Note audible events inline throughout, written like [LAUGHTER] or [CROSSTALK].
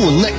五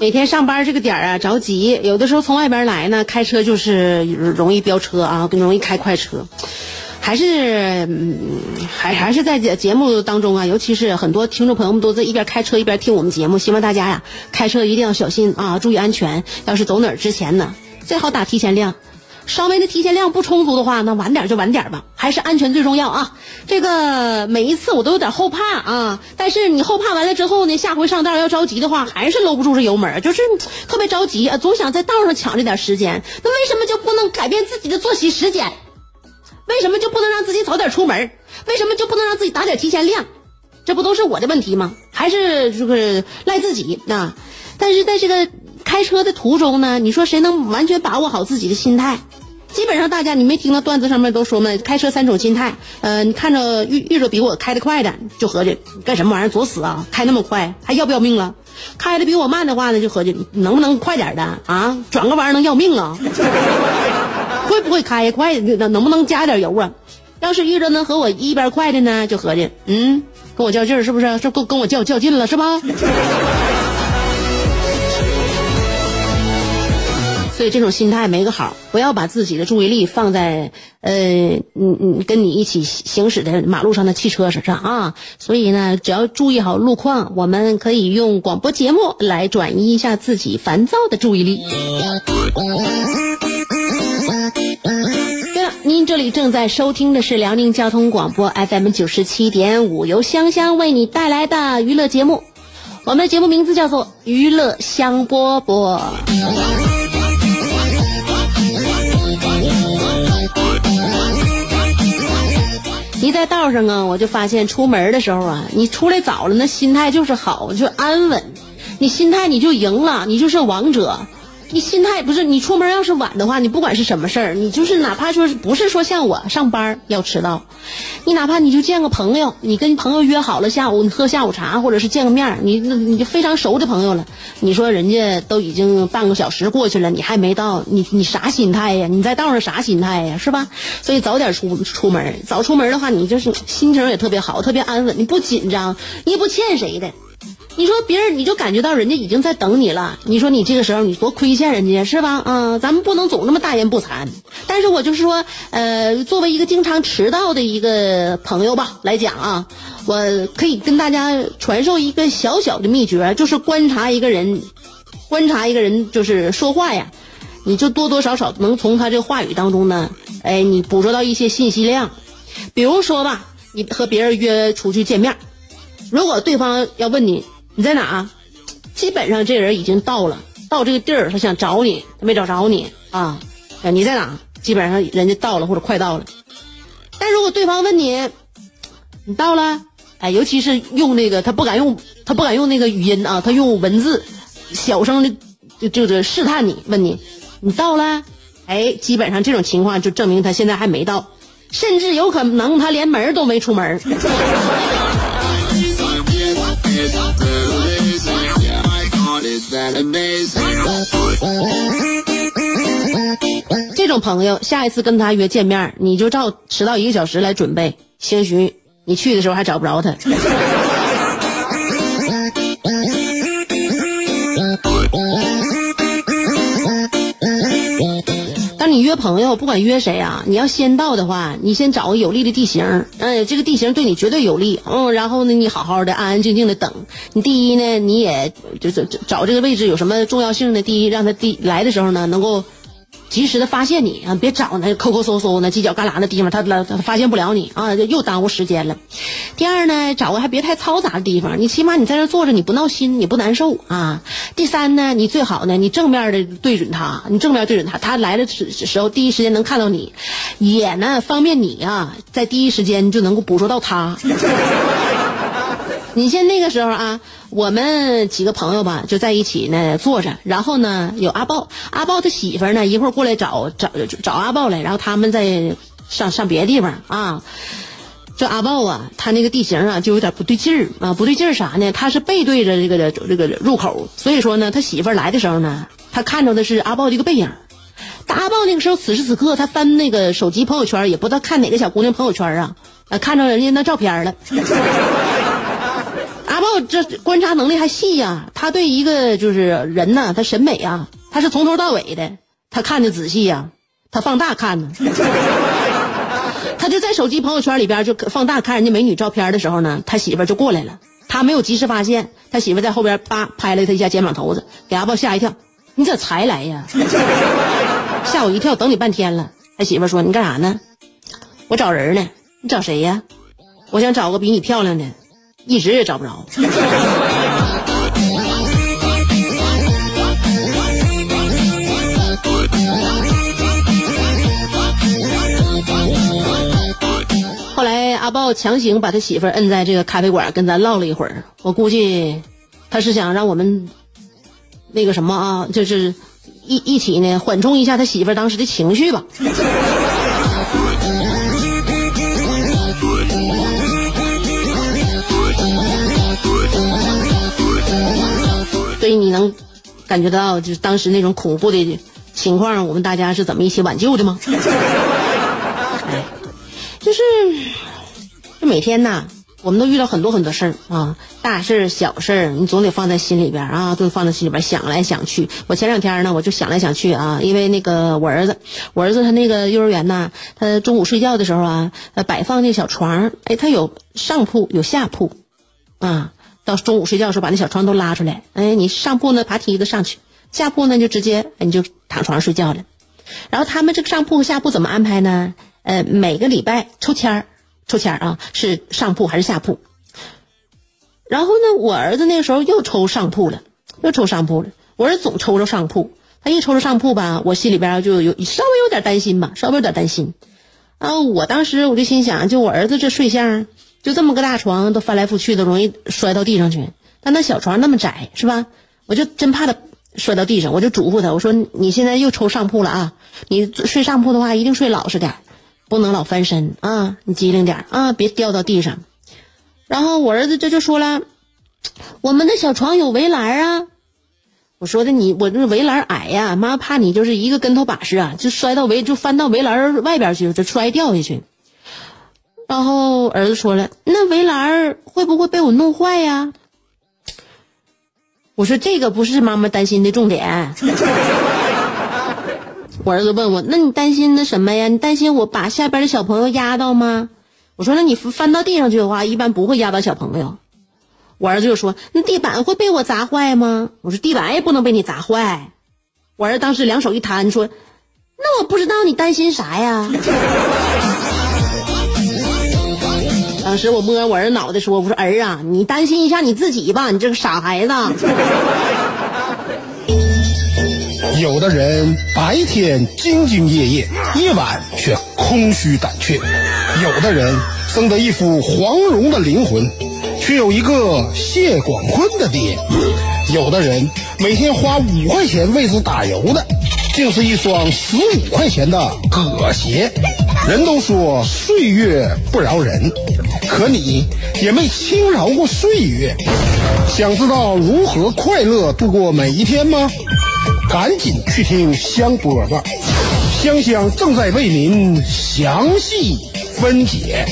每天上班这个点儿啊，着急，有的时候从外边来呢，开车就是容易飙车啊，更容易开快车。还是，嗯，还还是在节节目当中啊，尤其是很多听众朋友们都在一边开车一边听我们节目，希望大家呀，开车一定要小心啊，注意安全。要是走哪儿之前呢，最好打提前量。稍微的提前量不充足的话，那晚点就晚点吧，还是安全最重要啊！这个每一次我都有点后怕啊，但是你后怕完了之后呢，下回上道要着急的话，还是搂不住这油门，就是特别着急啊，总想在道上抢这点时间。那为什么就不能改变自己的作息时间？为什么就不能让自己早点出门？为什么就不能让自己打点提前量？这不都是我的问题吗？还是这个赖自己啊？但是在这个开车的途中呢，你说谁能完全把握好自己的心态？基本上大家你没听到段子上面都说吗？开车三种心态，呃，你看着遇遇着比我开的快的，就合计干什么玩意儿作死啊？开那么快还要不要命了？开的比我慢的话呢，就合计能不能快点的啊？转个弯能要命啊？会不会开快？能能不能加点油啊？要是遇着能和我一边快的呢，就合计嗯，跟我较劲儿是不是？这跟跟我较较劲了是吧？所以这种心态没个好，不要把自己的注意力放在呃，嗯嗯，跟你一起行驶的马路上的汽车身上啊。所以呢，只要注意好路况，我们可以用广播节目来转移一下自己烦躁的注意力。对了，您这里正在收听的是辽宁交通广播 FM 九十七点五，由香香为你带来的娱乐节目。我们的节目名字叫做《娱乐香饽饽》。一在道上啊，我就发现出门的时候啊，你出来早了，那心态就是好，就安稳。你心态你就赢了，你就是王者。你心态不是你出门要是晚的话，你不管是什么事儿，你就是哪怕说不是说像我上班要迟到，你哪怕你就见个朋友，你跟朋友约好了下午你喝下午茶，或者是见个面，你那你就非常熟的朋友了，你说人家都已经半个小时过去了，你还没到，你你啥心态呀？你在道上啥心态呀？是吧？所以早点出出门，早出门的话，你就是心情也特别好，特别安稳，你不紧张，你也不欠谁的。你说别人你就感觉到人家已经在等你了，你说你这个时候你多亏欠人家是吧？啊，咱们不能总那么大言不惭。但是我就是说，呃，作为一个经常迟到的一个朋友吧来讲啊，我可以跟大家传授一个小小的秘诀，就是观察一个人，观察一个人就是说话呀，你就多多少少能从他这个话语当中呢，哎，你捕捉到一些信息量。比如说吧，你和别人约出去见面，如果对方要问你。你在哪？基本上这人已经到了，到这个地儿，他想找你，他没找着你啊。你在哪？基本上人家到了或者快到了。但如果对方问你，你到了？哎，尤其是用那个，他不敢用，他不敢用那个语音啊，他用文字，小声的就就是试探你，问你，你到了？哎，基本上这种情况就证明他现在还没到，甚至有可能他连门都没出门。这种朋友，下一次跟他约见面，你就照迟到一个小时来准备，兴许你去的时候还找不着他。你约朋友，不管约谁啊，你要先到的话，你先找个有利的地形，嗯，这个地形对你绝对有利，嗯，然后呢，你好好的安安静静的等。你第一呢，你也就是找这个位置有什么重要性的？第一，让他第来的时候呢，能够及时的发现你啊，别找那抠抠搜搜那犄角旮旯的地方，他他发现不了你啊，又耽误时间了。第二呢，找个还别太嘈杂的地方，你起码你在那坐着，你不闹心，你不难受啊。第三呢，你最好呢，你正面的对准他，你正面对准他，他来的时时候第一时间能看到你，也呢方便你啊，在第一时间就能够捕捉到他。你像那个时候啊，我们几个朋友吧就在一起呢坐着，然后呢有阿豹，阿豹他媳妇儿呢一会儿过来找找找阿豹来，然后他们在上上别的地方啊。这阿豹啊，他那个地形啊就有点不对劲儿啊，不对劲儿啥呢？他是背对着这个这个入口，所以说呢，他媳妇儿来的时候呢，他看着的是阿豹的一个背影。但阿豹那个时候此时此刻他翻那个手机朋友圈，也不知道看哪个小姑娘朋友圈啊，啊看着人家那照片了。这观察能力还细呀，他对一个就是人呢，他审美啊，他是从头到尾的，他看的仔细呀，他放大看呢。他就在手机朋友圈里边就放大看人家美女照片的时候呢，他媳妇就过来了，他没有及时发现，他媳妇在后边叭拍了他一下肩膀头子，给阿豹吓一跳，你咋才来呀？吓我一跳，等你半天了。他媳妇说你干啥呢？我找人呢，你找谁呀？我想找个比你漂亮的。一直也找不着。后来阿豹强行把他媳妇摁在这个咖啡馆，跟咱唠了一会儿。我估计他是想让我们那个什么啊，就是一一起呢缓冲一下他媳妇当时的情绪吧。所以你能感觉到，就是当时那种恐怖的情况，我们大家是怎么一起挽救的吗？哎，[LAUGHS] 就是就每天呐，我们都遇到很多很多事儿啊，大事儿、小事儿，你总得放在心里边啊，都放在心里边想来想去。我前两天呢，我就想来想去啊，因为那个我儿子，我儿子他那个幼儿园呐，他中午睡觉的时候啊，摆放那小床，哎，他有上铺有下铺，啊。到中午睡觉的时候，把那小床都拉出来。哎，你上铺呢爬梯子上去，下铺呢就直接你就躺床上睡觉了。然后他们这个上铺和下铺怎么安排呢？呃，每个礼拜抽签儿，抽签儿啊，是上铺还是下铺？然后呢，我儿子那个时候又抽上铺了，又抽上铺了。我儿子总抽着上铺，他一抽着上铺吧，我心里边就有稍微有点担心吧，稍微有点担心。啊，我当时我就心想，就我儿子这睡相。就这么个大床，都翻来覆去的，容易摔到地上去。但那小床那么窄，是吧？我就真怕他摔到地上，我就嘱咐他，我说：“你现在又抽上铺了啊！你睡上铺的话，一定睡老实点，不能老翻身啊！你机灵点啊，别掉到地上。”然后我儿子这就说了：“我们的小床有围栏啊。”我说的你，我这围栏矮呀，妈怕你就是一个跟头把式啊，就摔到围就翻到围栏外边去，就摔掉下去。然后儿子说了：“那围栏会不会被我弄坏呀？”我说：“这个不是妈妈担心的重点。” [LAUGHS] 我儿子问我：“那你担心那什么呀？你担心我把下边的小朋友压到吗？”我说：“那你翻到地上去的话，一般不会压到小朋友。”我儿子就说：“那地板会被我砸坏吗？”我说：“地板也不能被你砸坏。”我儿子当时两手一摊说：“那我不知道你担心啥呀？” [LAUGHS] 当时我摸我儿脑袋说：“我说儿啊，你担心一下你自己吧，你这个傻孩子。”有的人白天兢兢业业，夜晚却空虚胆怯；有的人生得一副黄蓉的灵魂，却有一个谢广坤的爹；有的人每天花五块钱为之打油的，竟是一双十五块钱的葛鞋。人都说岁月不饶人。可你也没轻饶过岁月，想知道如何快乐度过每一天吗？赶紧去听香饽饽，香香正在为您详细分解。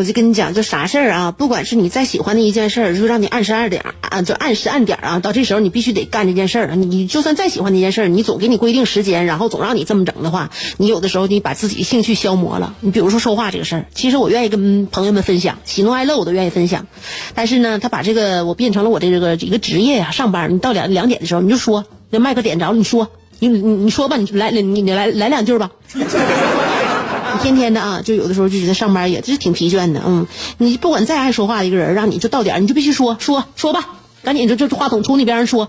我就跟你讲，就啥事儿啊，不管是你再喜欢的一件事儿，就让你按时按点儿啊，就按时按点儿啊，到这时候你必须得干这件事儿。你就算再喜欢那件事儿，你总给你规定时间，然后总让你这么整的话，你有的时候你把自己的兴趣消磨了。你比如说说话这个事儿，其实我愿意跟朋友们分享，喜怒哀乐我都愿意分享，但是呢，他把这个我变成了我这个一个职业呀，上班你到两两点的时候你就说，那麦克点着，你说，你你你说吧，你来你你来来两句吧。天天的啊，就有的时候就觉得上班也是挺疲倦的，嗯，你不管再爱说话的一个人，让你就到点你就必须说说说吧，赶紧就就话筒冲那边上说，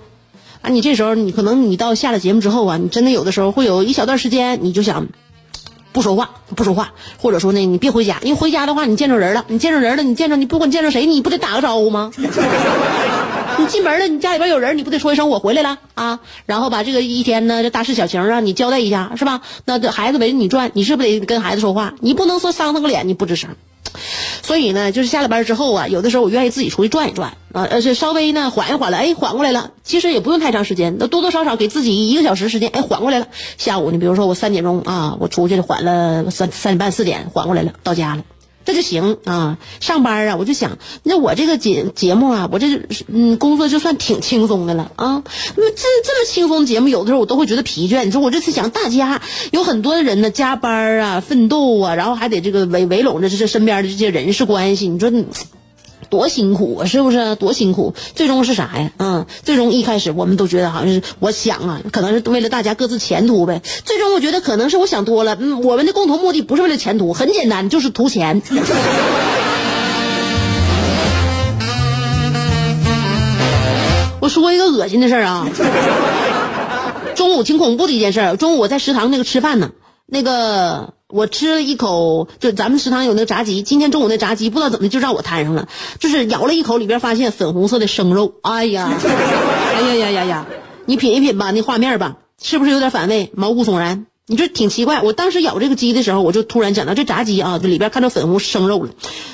啊，你这时候你可能你到下了节目之后啊，你真的有的时候会有一小段时间你就想不说话不说话，或者说呢你别回家，因为回家的话你见着人了，你见着人了，你见着你不管见着谁，你不得打个招呼吗？[LAUGHS] 你进门了，你家里边有人，你不得说一声我回来了啊？然后把这个一天呢，这大事小情啊，你交代一下是吧？那这孩子围着你转，你是不是得跟孩子说话？你不能说伤他个脸你不吱声。所以呢，就是下了班之后啊，有的时候我愿意自己出去转一转啊，而且稍微呢缓一缓了，哎，缓过来了。其实也不用太长时间，那多多少少给自己一个小时时间，哎，缓过来了。下午你比如说我三点钟啊，我出去缓了三三点半四点缓过来了，到家了。这就行啊，上班啊，我就想，那我这个节节目啊，我这嗯工作就算挺轻松的了啊。那么这这么轻松的节目，有的时候我都会觉得疲倦。你说我这次想，大家有很多的人呢，加班啊，奋斗啊，然后还得这个围围拢着这这身边的这些人事关系，你说。多辛苦啊，是不是？多辛苦，最终是啥呀？嗯，最终一开始我们都觉得好像是，我想啊，可能是为了大家各自前途呗。最终我觉得可能是我想多了。嗯，我们的共同目的不是为了前途，很简单，就是图钱。[LAUGHS] 我说一个恶心的事儿啊，中午挺恐怖的一件事。中午我在食堂那个吃饭呢，那个。我吃了一口，就咱们食堂有那个炸鸡，今天中午那炸鸡不知道怎么就让我摊上了，就是咬了一口，里边发现粉红色的生肉，哎呀，[LAUGHS] 哎呀呀呀呀，你品一品吧，那画面吧，是不是有点反胃，毛骨悚然？你这挺奇怪。我当时咬这个鸡的时候，我就突然想到这炸鸡啊，这里边看到粉红生肉了，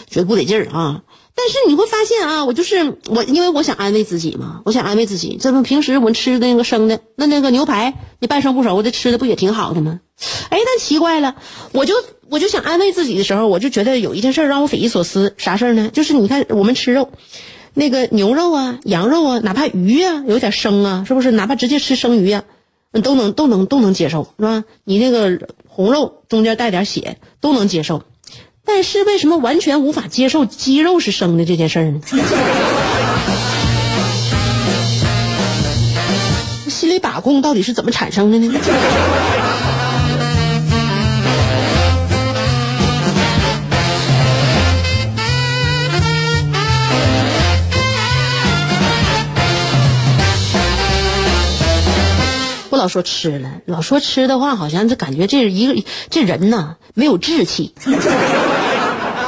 觉得不得劲儿啊。但是你会发现啊，我就是我，因为我想安慰自己嘛，我想安慰自己。这不平时我吃那个生的，那那个牛排，你半生不熟的吃的不也挺好的吗？哎，但奇怪了，我就我就想安慰自己的时候，我就觉得有一件事让我匪夷所思。啥事儿呢？就是你看我们吃肉，那个牛肉啊、羊肉啊，哪怕鱼啊有点生啊，是不是？哪怕直接吃生鱼啊，都能都能都能接受，是吧？你那个红肉中间带点血都能接受。但是为什么完全无法接受鸡肉是生的这件事儿呢？[LAUGHS] 心里把控到底是怎么产生的呢？不老说吃了，老说吃的话，好像就感觉这一个这人呐没有志气。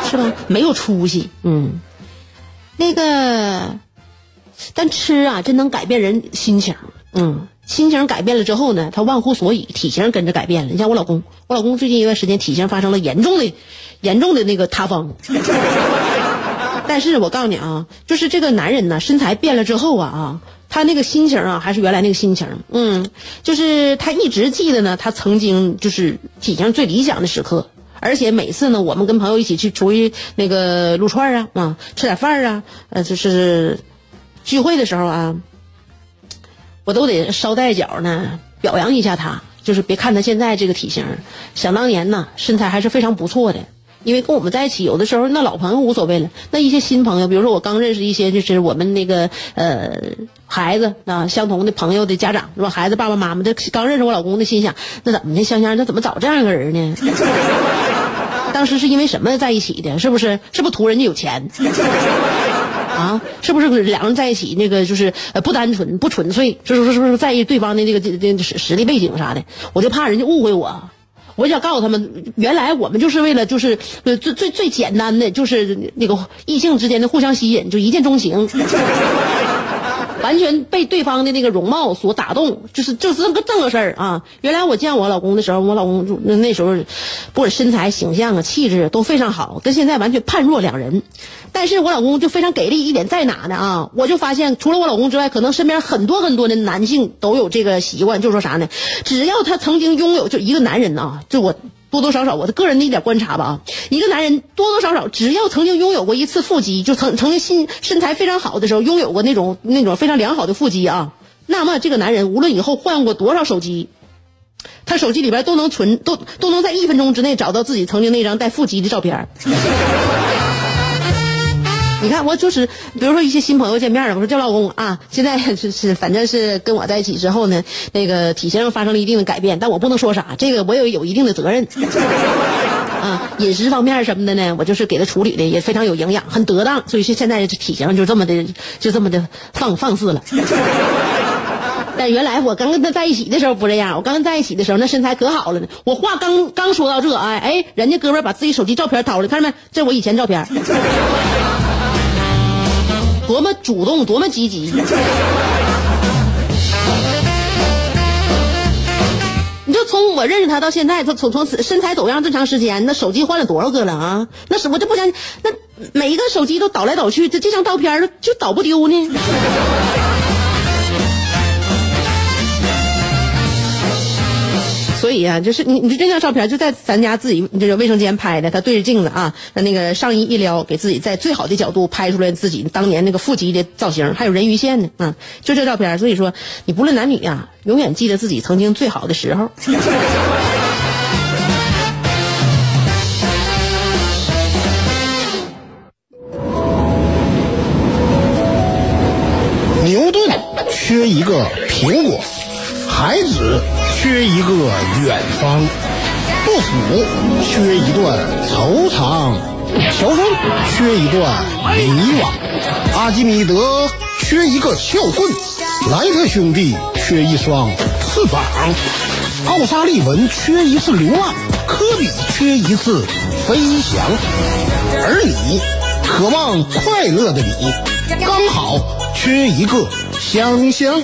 是吧？没有出息，嗯，那个，但吃啊，真能改变人心情，嗯，心情改变了之后呢，他忘乎所以，体型跟着改变了。你像我老公，我老公最近一段时间体型发生了严重的、严重的那个塌方。[LAUGHS] 但是我告诉你啊，就是这个男人呢，身材变了之后啊啊，他那个心情啊，还是原来那个心情，嗯，就是他一直记得呢，他曾经就是体型最理想的时刻。而且每次呢，我们跟朋友一起去出去那个撸串啊，啊，吃点饭啊，呃，就是聚会的时候啊，我都得捎带脚呢表扬一下他。就是别看他现在这个体型，想当年呢身材还是非常不错的。因为跟我们在一起，有的时候那老朋友无所谓了，那一些新朋友，比如说我刚认识一些，就是我们那个呃孩子啊相同的朋友的家长是吧？孩子爸爸妈妈，这刚认识我老公的，心想那怎么的？香香，那怎么找这样一个人呢？当时是因为什么在一起的？是不是？是不是图人家有钱？[LAUGHS] 啊？是不是两人在一起那个就是不单纯不纯粹？是不是？是不是在意对方的这个这这实实力背景啥的？我就怕人家误会我。我想告诉他们，原来我们就是为了就是最最最简单的就是那个异性之间的互相吸引，就一见钟情，完全被对方的那个容貌所打动，就是就是这个这么个事儿啊。原来我见我老公的时候，我老公那时候不管身材、形象啊、气质都非常好，跟现在完全判若两人。但是我老公就非常给力一点在哪呢啊？我就发现除了我老公之外，可能身边很多很多的男性都有这个习惯，就说啥呢？只要他曾经拥有就一个男人啊，就我多多少少我的个人的一点观察吧啊，一个男人多多少少只要曾经拥有过一次腹肌，就曾曾经身身材非常好的时候，拥有过那种那种非常良好的腹肌啊，那么这个男人无论以后换过多少手机，他手机里边都能存都都能在一分钟之内找到自己曾经那张带腹肌的照片。你看，我就是，比如说一些新朋友见面了，我说叫老公啊，现在 [LAUGHS] 是是，反正是跟我在一起之后呢，那个体型上发生了一定的改变，但我不能说啥，这个我有有一定的责任。[LAUGHS] 啊，饮食方面什么的呢，我就是给他处理的也非常有营养，很得当，所以说现在体型就这么的，就这么的放放肆了。[LAUGHS] 但原来我刚跟他在一起的时候不这样，我刚跟他在一起的时候那身材可好了呢。我话刚刚说到这，哎哎，人家哥们把自己手机照片掏出来，看着没？这我以前照片。多么主动，多么积极！[LAUGHS] 你就从我认识他到现在，他从从身材走样这么长时间，那手机换了多少个了啊？那是我就不相信，那每一个手机都倒来倒去，这这张照片就倒不丢呢？所以啊，就是你，你这张照片就在咱家自己这个卫生间拍的，他对着镜子啊，他那个上衣一撩，给自己在最好的角度拍出来自己当年那个腹肌的造型，还有人鱼线呢，啊，就这照片。所以说，你不论男女呀，永远记得自己曾经最好的时候。牛顿缺一个苹果，孩子。缺一个远方，杜甫缺一段惆怅，乔峰缺一段迷惘，阿基米德缺一个撬棍，莱特兄弟缺一双翅膀，奥沙利文缺一次流浪，科比缺一次飞翔，而你，渴望快乐的你，刚好缺一个香香。